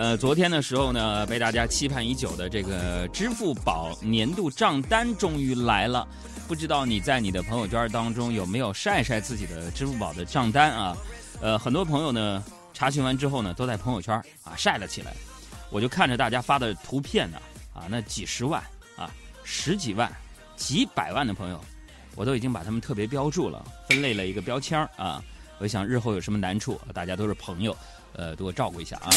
呃，昨天的时候呢，被大家期盼已久的这个支付宝年度账单终于来了。不知道你在你的朋友圈当中有没有晒晒自己的支付宝的账单啊？呃，很多朋友呢查询完之后呢，都在朋友圈啊晒了起来。我就看着大家发的图片呢，啊，那几十万啊，十几万、几百万的朋友，我都已经把他们特别标注了，分类了一个标签啊。我想日后有什么难处，大家都是朋友。呃，多照顾一下啊！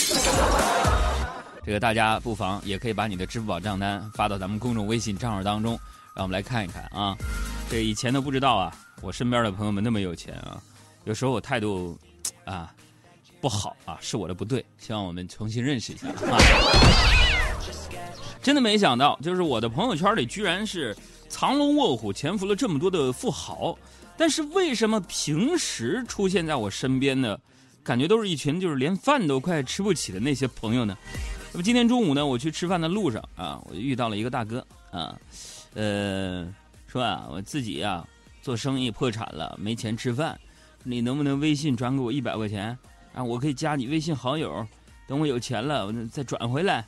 这个大家不妨也可以把你的支付宝账单发到咱们公众微信账号当中，让我们来看一看啊。这以前都不知道啊，我身边的朋友们那么有钱啊，有时候我态度啊不好啊，是我的不对，希望我们重新认识一下啊。真的没想到，就是我的朋友圈里居然是藏龙卧虎，潜伏了这么多的富豪，但是为什么平时出现在我身边的？感觉都是一群就是连饭都快吃不起的那些朋友呢。那么今天中午呢，我去吃饭的路上啊，我就遇到了一个大哥啊，呃，说啊，我自己呀做生意破产了，没钱吃饭，你能不能微信转给我一百块钱啊？我可以加你微信好友，等我有钱了我再转回来。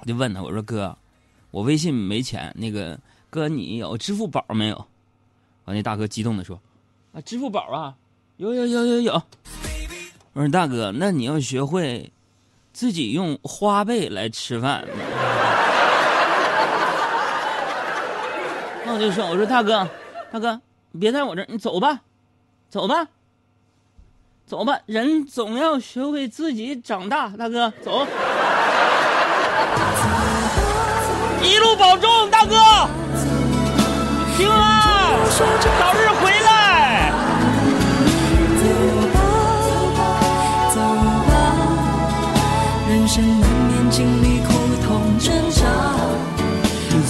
我就问他，我说哥，我微信没钱，那个哥你有支付宝没有？完那大哥激动的说，啊，支付宝啊，有有有有有。我说大哥，那你要学会自己用花呗来吃饭。那我就说，我说大哥，大哥，你别在我这儿，你走吧，走吧，走吧，人总要学会自己长大。大哥，走，一路保重，大哥，平安，早日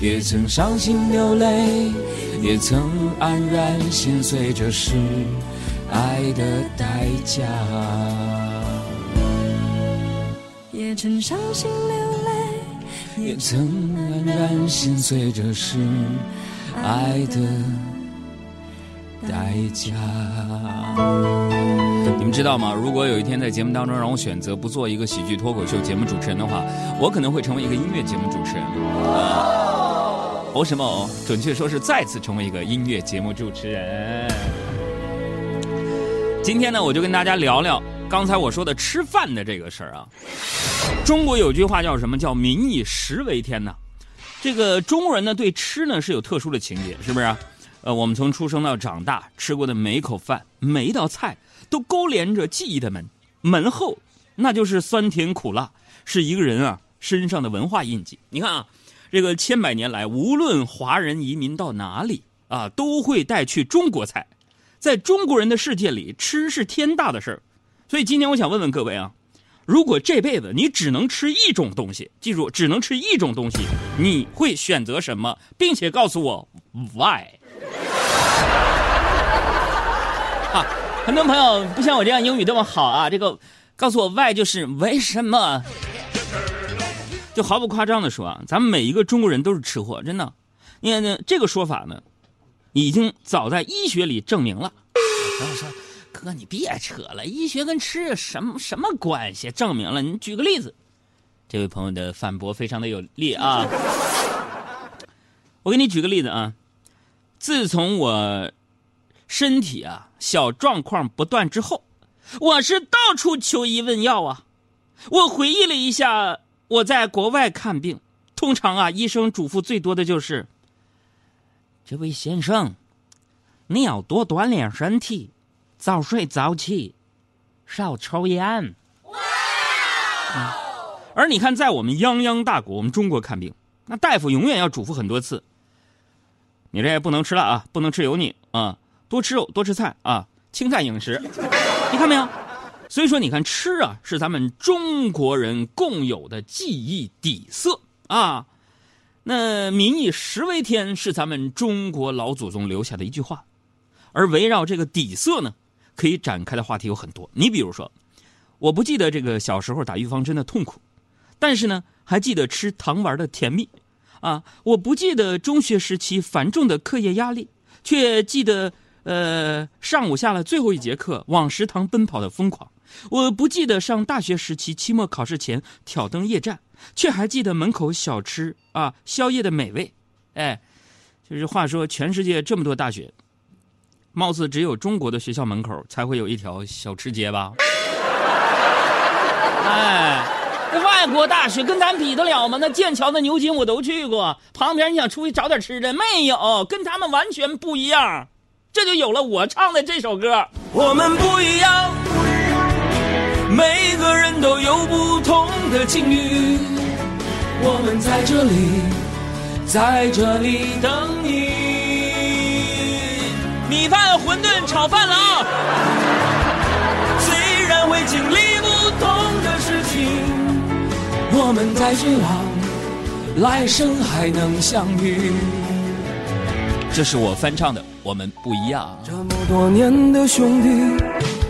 也曾伤心流泪，也曾黯然心碎，这是爱的代价。也曾伤心流泪，也曾黯然心碎，这是爱的代价。你们知道吗？如果有一天在节目当中让我选择不做一个喜剧脱口秀节目主持人的话，我可能会成为一个音乐节目主持人。哦什么哦？准确说是再次成为一个音乐节目主持人。今天呢，我就跟大家聊聊刚才我说的吃饭的这个事儿啊。中国有句话叫什么？叫“民以食为天”呐。这个中国人呢，对吃呢是有特殊的情节，是不是？呃，我们从出生到长大，吃过的每一口饭、每一道菜，都勾连着记忆的门门后，那就是酸甜苦辣，是一个人啊身上的文化印记。你看啊。这个千百年来，无论华人移民到哪里啊，都会带去中国菜。在中国人的世界里，吃是天大的事儿。所以今天我想问问各位啊，如果这辈子你只能吃一种东西，记住只能吃一种东西，你会选择什么？并且告诉我 why。啊，很多朋友不像我这样英语这么好啊，这个告诉我 why 就是为什么。就毫不夸张的说啊，咱们每一个中国人都是吃货，真的。你看，这这个说法呢，已经早在医学里证明了。朋友说：“哥，你别扯了，医学跟吃什么什么关系？证明了，你举个例子。”这位朋友的反驳非常的有力啊。我给你举个例子啊，自从我身体啊小状况不断之后，我是到处求医问药啊。我回忆了一下。我在国外看病，通常啊，医生嘱咐最多的就是：这位先生，你要多锻炼身体，早睡早起，少抽烟。哇！而你看，在我们泱泱大国，我们中国看病，那大夫永远要嘱咐很多次：你这不能吃了啊，不能吃油腻啊，多吃肉，多吃菜啊，清淡饮食。你看没有？所以说，你看吃啊，是咱们中国人共有的记忆底色啊。那“民以食为天”是咱们中国老祖宗留下的一句话，而围绕这个底色呢，可以展开的话题有很多。你比如说，我不记得这个小时候打预防针的痛苦，但是呢，还记得吃糖丸的甜蜜。啊，我不记得中学时期繁重的课业压力，却记得。呃，上午下了最后一节课，往食堂奔跑的疯狂。我不记得上大学时期期末考试前挑灯夜战，却还记得门口小吃啊宵夜的美味。哎，就是话说，全世界这么多大学，貌似只有中国的学校门口才会有一条小吃街吧？哎，那外国大学跟咱比得了吗？那剑桥的牛津我都去过，旁边你想出去找点吃的没有？跟他们完全不一样。这就有了我唱的这首歌。我们不一样，每个人都有不同的境遇。我们在这里，在这里等你。米饭、馄饨、炒饭了啊！虽然会经历不同的事情，我们在绝望，来生还能相遇。这是我翻唱的。我们不一样。这么多年的兄弟，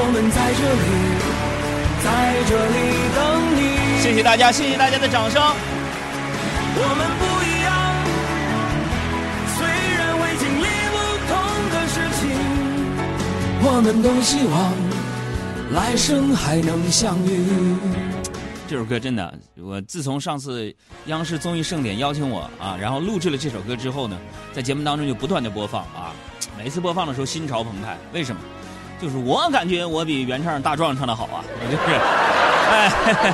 我们在这里，在这里等你。谢谢大家，谢谢大家的掌声。我们不一样，虽然会经历不同的事情，我们都希望来生还能相遇。这首歌真的，我自从上次央视综艺盛典邀请我啊，然后录制了这首歌之后呢，在节目当中就不断的播放啊。每次播放的时候心潮澎湃，为什么？就是我感觉我比原唱大壮唱的好啊！我就是，哎，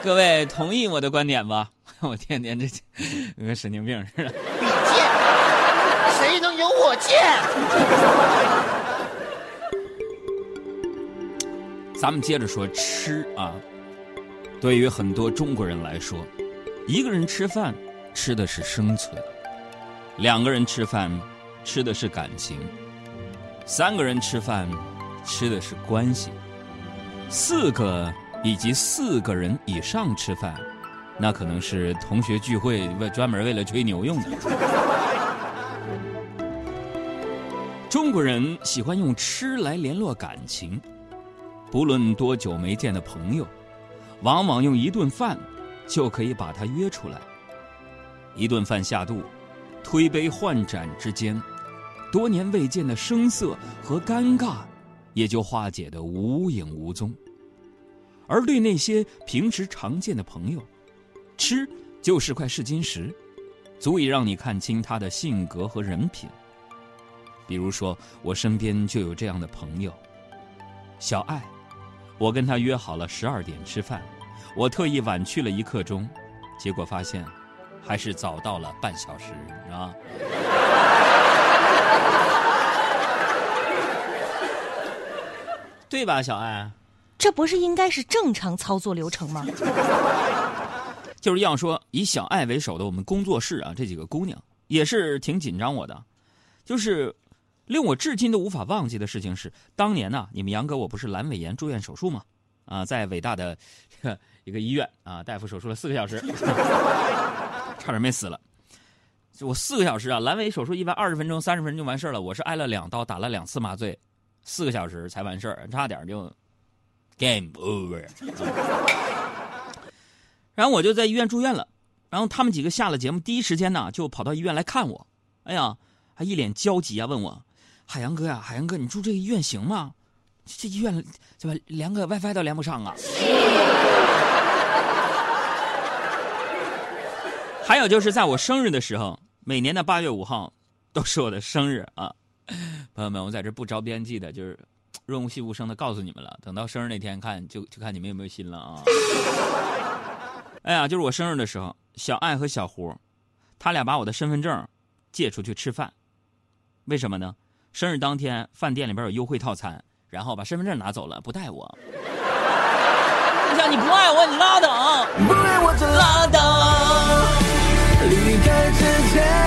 各位同意我的观点吧？我天天这跟神经病似的。你贱，谁能有我贱？咱们接着说吃啊，对于很多中国人来说，一个人吃饭吃的是生存。两个人吃饭，吃的是感情；三个人吃饭，吃的是关系；四个以及四个人以上吃饭，那可能是同学聚会，为专门为了吹牛用的。中国人喜欢用吃来联络感情，不论多久没见的朋友，往往用一顿饭就可以把他约出来。一顿饭下肚。推杯换盏之间，多年未见的生涩和尴尬，也就化解的无影无踪。而对那些平时常见的朋友，吃就是块试金石，足以让你看清他的性格和人品。比如说，我身边就有这样的朋友，小爱，我跟他约好了十二点吃饭，我特意晚去了一刻钟，结果发现。还是早到了半小时啊，对吧，小爱？这不是应该是正常操作流程吗？就是要说以小爱为首的我们工作室啊，这几个姑娘也是挺紧张我的，就是令我至今都无法忘记的事情是，当年呢，你们杨哥我不是阑尾炎住院手术吗？啊，在伟大的 一个医院啊，大夫手术了四个小时。差点没死了，我四个小时啊！阑尾手术一般二十分钟、三十分钟就完事儿了，我是挨了两刀，打了两次麻醉，四个小时才完事儿，差点就，game over。然后我就在医院住院了，然后他们几个下了节目，第一时间呢就跑到医院来看我。哎呀，还一脸焦急啊，问我：“海洋哥呀，海洋哥，你住这个医院行吗？这医院怎么，连个 WiFi 都连不上啊。”还有就是在我生日的时候，每年的八月五号都是我的生日啊，朋友们，我在这不着边际的，就是 润物细无声的告诉你们了。等到生日那天看，就就看你们有没有心了啊。哎呀，就是我生日的时候，小爱和小胡，他俩把我的身份证借出去吃饭，为什么呢？生日当天饭店里边有优惠套餐，然后把身份证拿走了，不带我。你想你不爱我，你拉倒，不爱我就拉倒。离开之前，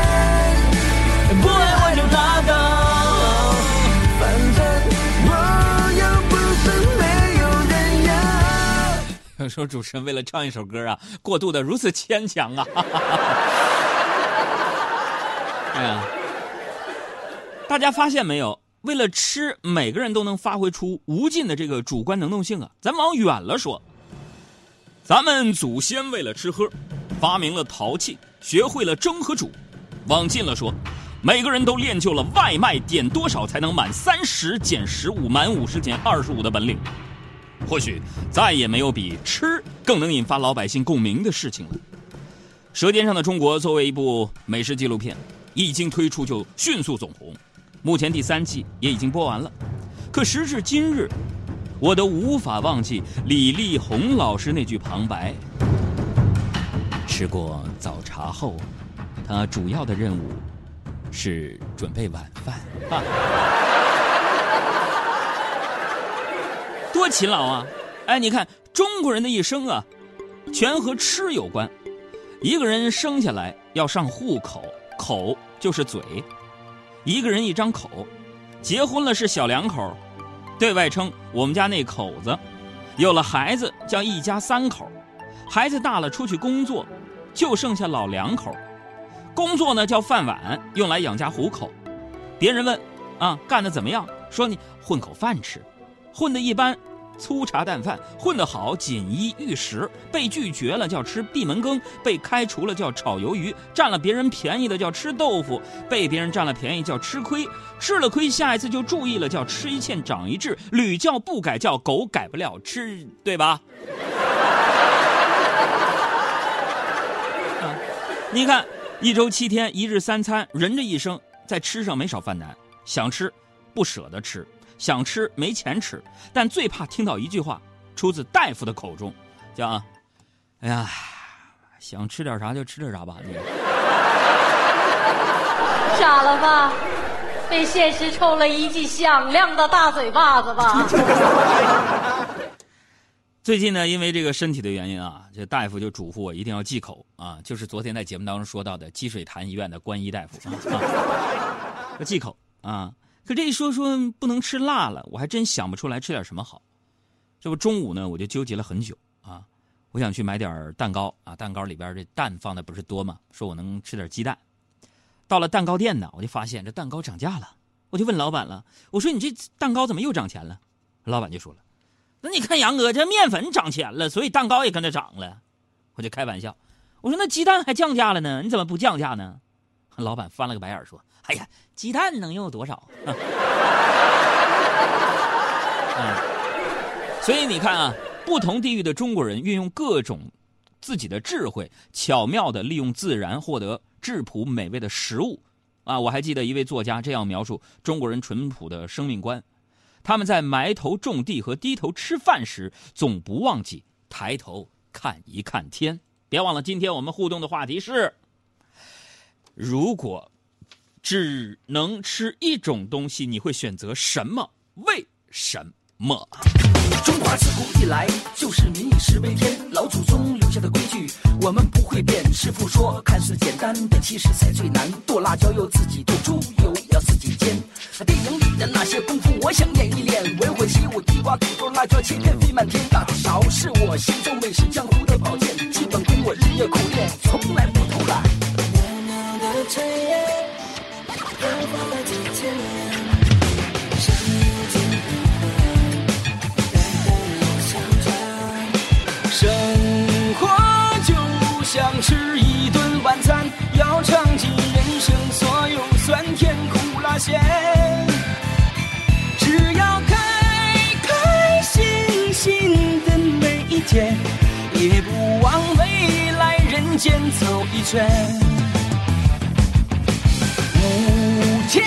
说。主持人为了唱一首歌啊，过度的如此牵强啊！哎呀，大家发现没有？为了吃，每个人都能发挥出无尽的这个主观能动性啊！咱往远了说，咱们祖先为了吃喝，发明了陶器。学会了蒸和煮，往近了说，每个人都练就了外卖点多少才能满三十减十五，满五十减二十五的本领。或许再也没有比吃更能引发老百姓共鸣的事情了。《舌尖上的中国》作为一部美食纪录片，一经推出就迅速走红，目前第三季也已经播完了。可时至今日，我都无法忘记李丽红老师那句旁白。吃过早茶后，他主要的任务是准备晚饭。多勤劳啊！哎，你看中国人的一生啊，全和吃有关。一个人生下来要上户口，口就是嘴；一个人一张口，结婚了是小两口，对外称我们家那口子；有了孩子叫一家三口，孩子大了出去工作。就剩下老两口，工作呢叫饭碗，用来养家糊口。别人问，啊，干的怎么样？说你混口饭吃，混的一般，粗茶淡饭；混得好，锦衣玉食。被拒绝了叫吃闭门羹，被开除了叫炒鱿鱼。占了别人便宜的叫吃豆腐，被别人占了便宜叫吃亏。吃了亏，下一次就注意了，叫吃一堑长一智。屡教不改，叫狗改不了吃，对吧？你看，一周七天，一日三餐，人这一生在吃上没少犯难。想吃，不舍得吃；想吃，没钱吃。但最怕听到一句话，出自大夫的口中，叫：“哎呀，想吃点啥就吃点啥吧。”你傻了吧？被现实抽了一记响亮的大嘴巴子吧？最近呢，因为这个身体的原因啊，这大夫就嘱咐我一定要忌口啊，就是昨天在节目当中说到的积水潭医院的关医大夫啊，要忌口啊。可这一说说不能吃辣了，我还真想不出来吃点什么好。这不中午呢，我就纠结了很久啊，我想去买点蛋糕啊，蛋糕里边这蛋放的不是多吗？说我能吃点鸡蛋。到了蛋糕店呢，我就发现这蛋糕涨价了，我就问老板了，我说你这蛋糕怎么又涨钱了？老板就说了。那你看杨哥，这面粉涨钱了，所以蛋糕也跟着涨了。我就开玩笑，我说那鸡蛋还降价了呢，你怎么不降价呢？老板翻了个白眼说：“哎呀，鸡蛋能有多少？”嗯，所以你看啊，不同地域的中国人运用各种自己的智慧，巧妙的利用自然获得质朴美味的食物。啊，我还记得一位作家这样描述中国人淳朴的生命观。他们在埋头种地和低头吃饭时，总不忘记抬头看一看天。别忘了，今天我们互动的话题是：如果只能吃一种东西，你会选择什么？为什么？中华自古以来就是民以食为天，老祖宗留下的规矩我们不会变。师傅说看似简单的，其实才最难。剁辣椒要自己剁，猪油要自己煎。电影里的那些功夫，我想演一练。文火起舞，地瓜、土豆、辣椒切片飞满天。大肚勺是我心中美食江湖的宝剑，基本功我日夜苦练，从来不偷懒。袅袅的炊烟吃一顿晚餐，要尝尽人生所有酸甜苦辣咸。只要开开心心的每一天，也不忘未来人间走一圈。五千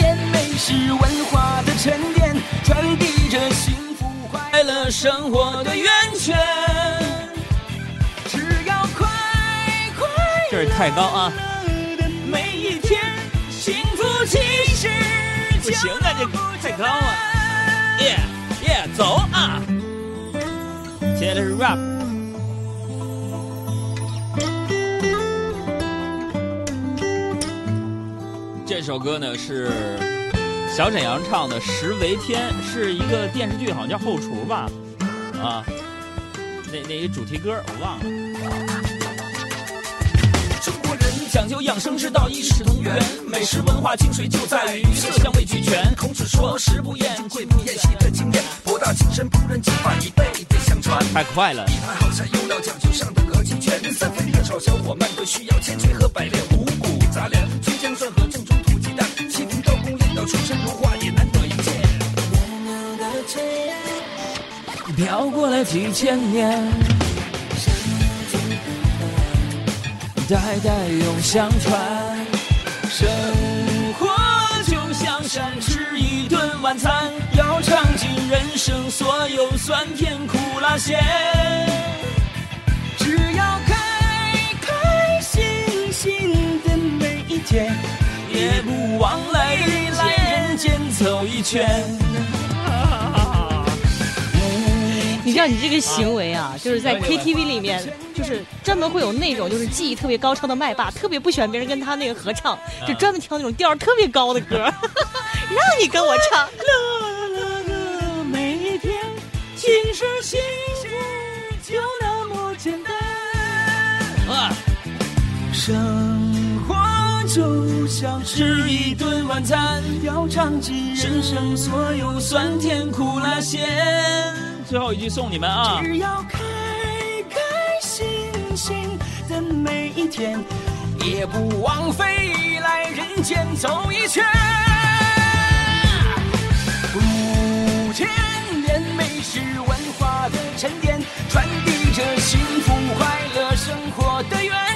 年美食文化的沉淀，传递着幸福快乐生活的源泉。太高啊！每一天，幸福其实不行啊，这太高啊！耶耶，走啊！接下来是 rap。这首歌呢是小沈阳唱的《食为天》，是一个电视剧，好像叫《后厨》吧？啊，那那一主题歌我忘了。讲究养生之道，一视同源，美食文化精髓就在于色香味俱全。孔子说：“食不厌，贵不厌习”的经验，博大精深，不忍几百一辈辈相传。太快了！一盘好菜用料讲究上等和齐全，三分热炒小火慢炖需要千锤和百炼，五谷杂粮，葱姜蒜和正宗土鸡蛋，七分刀工练到出神入化也难得一见。飘过了几千年，代代永相传。生活就像山吃一顿晚餐，要尝尽人生所有酸甜苦辣咸。只要开开心心的每一天，也不忘来来人间走一圈。你知道你这个行为啊，就是在 KTV 里面，就是专门会有那种就是技艺特别高超的麦霸，特别不喜欢别人跟他那个合唱，就专门挑那种调儿特别高的歌，让你跟我唱。乐乐乐，每一天，其实幸福就那么简单。啊，生活就像吃一顿晚餐，要尝尽人生所有酸甜苦辣咸。最后一句送你们啊！只要开开心心的每一天，也不枉费来人间走一圈。五千年美食文化的沉淀，传递着幸福快乐生活的愿。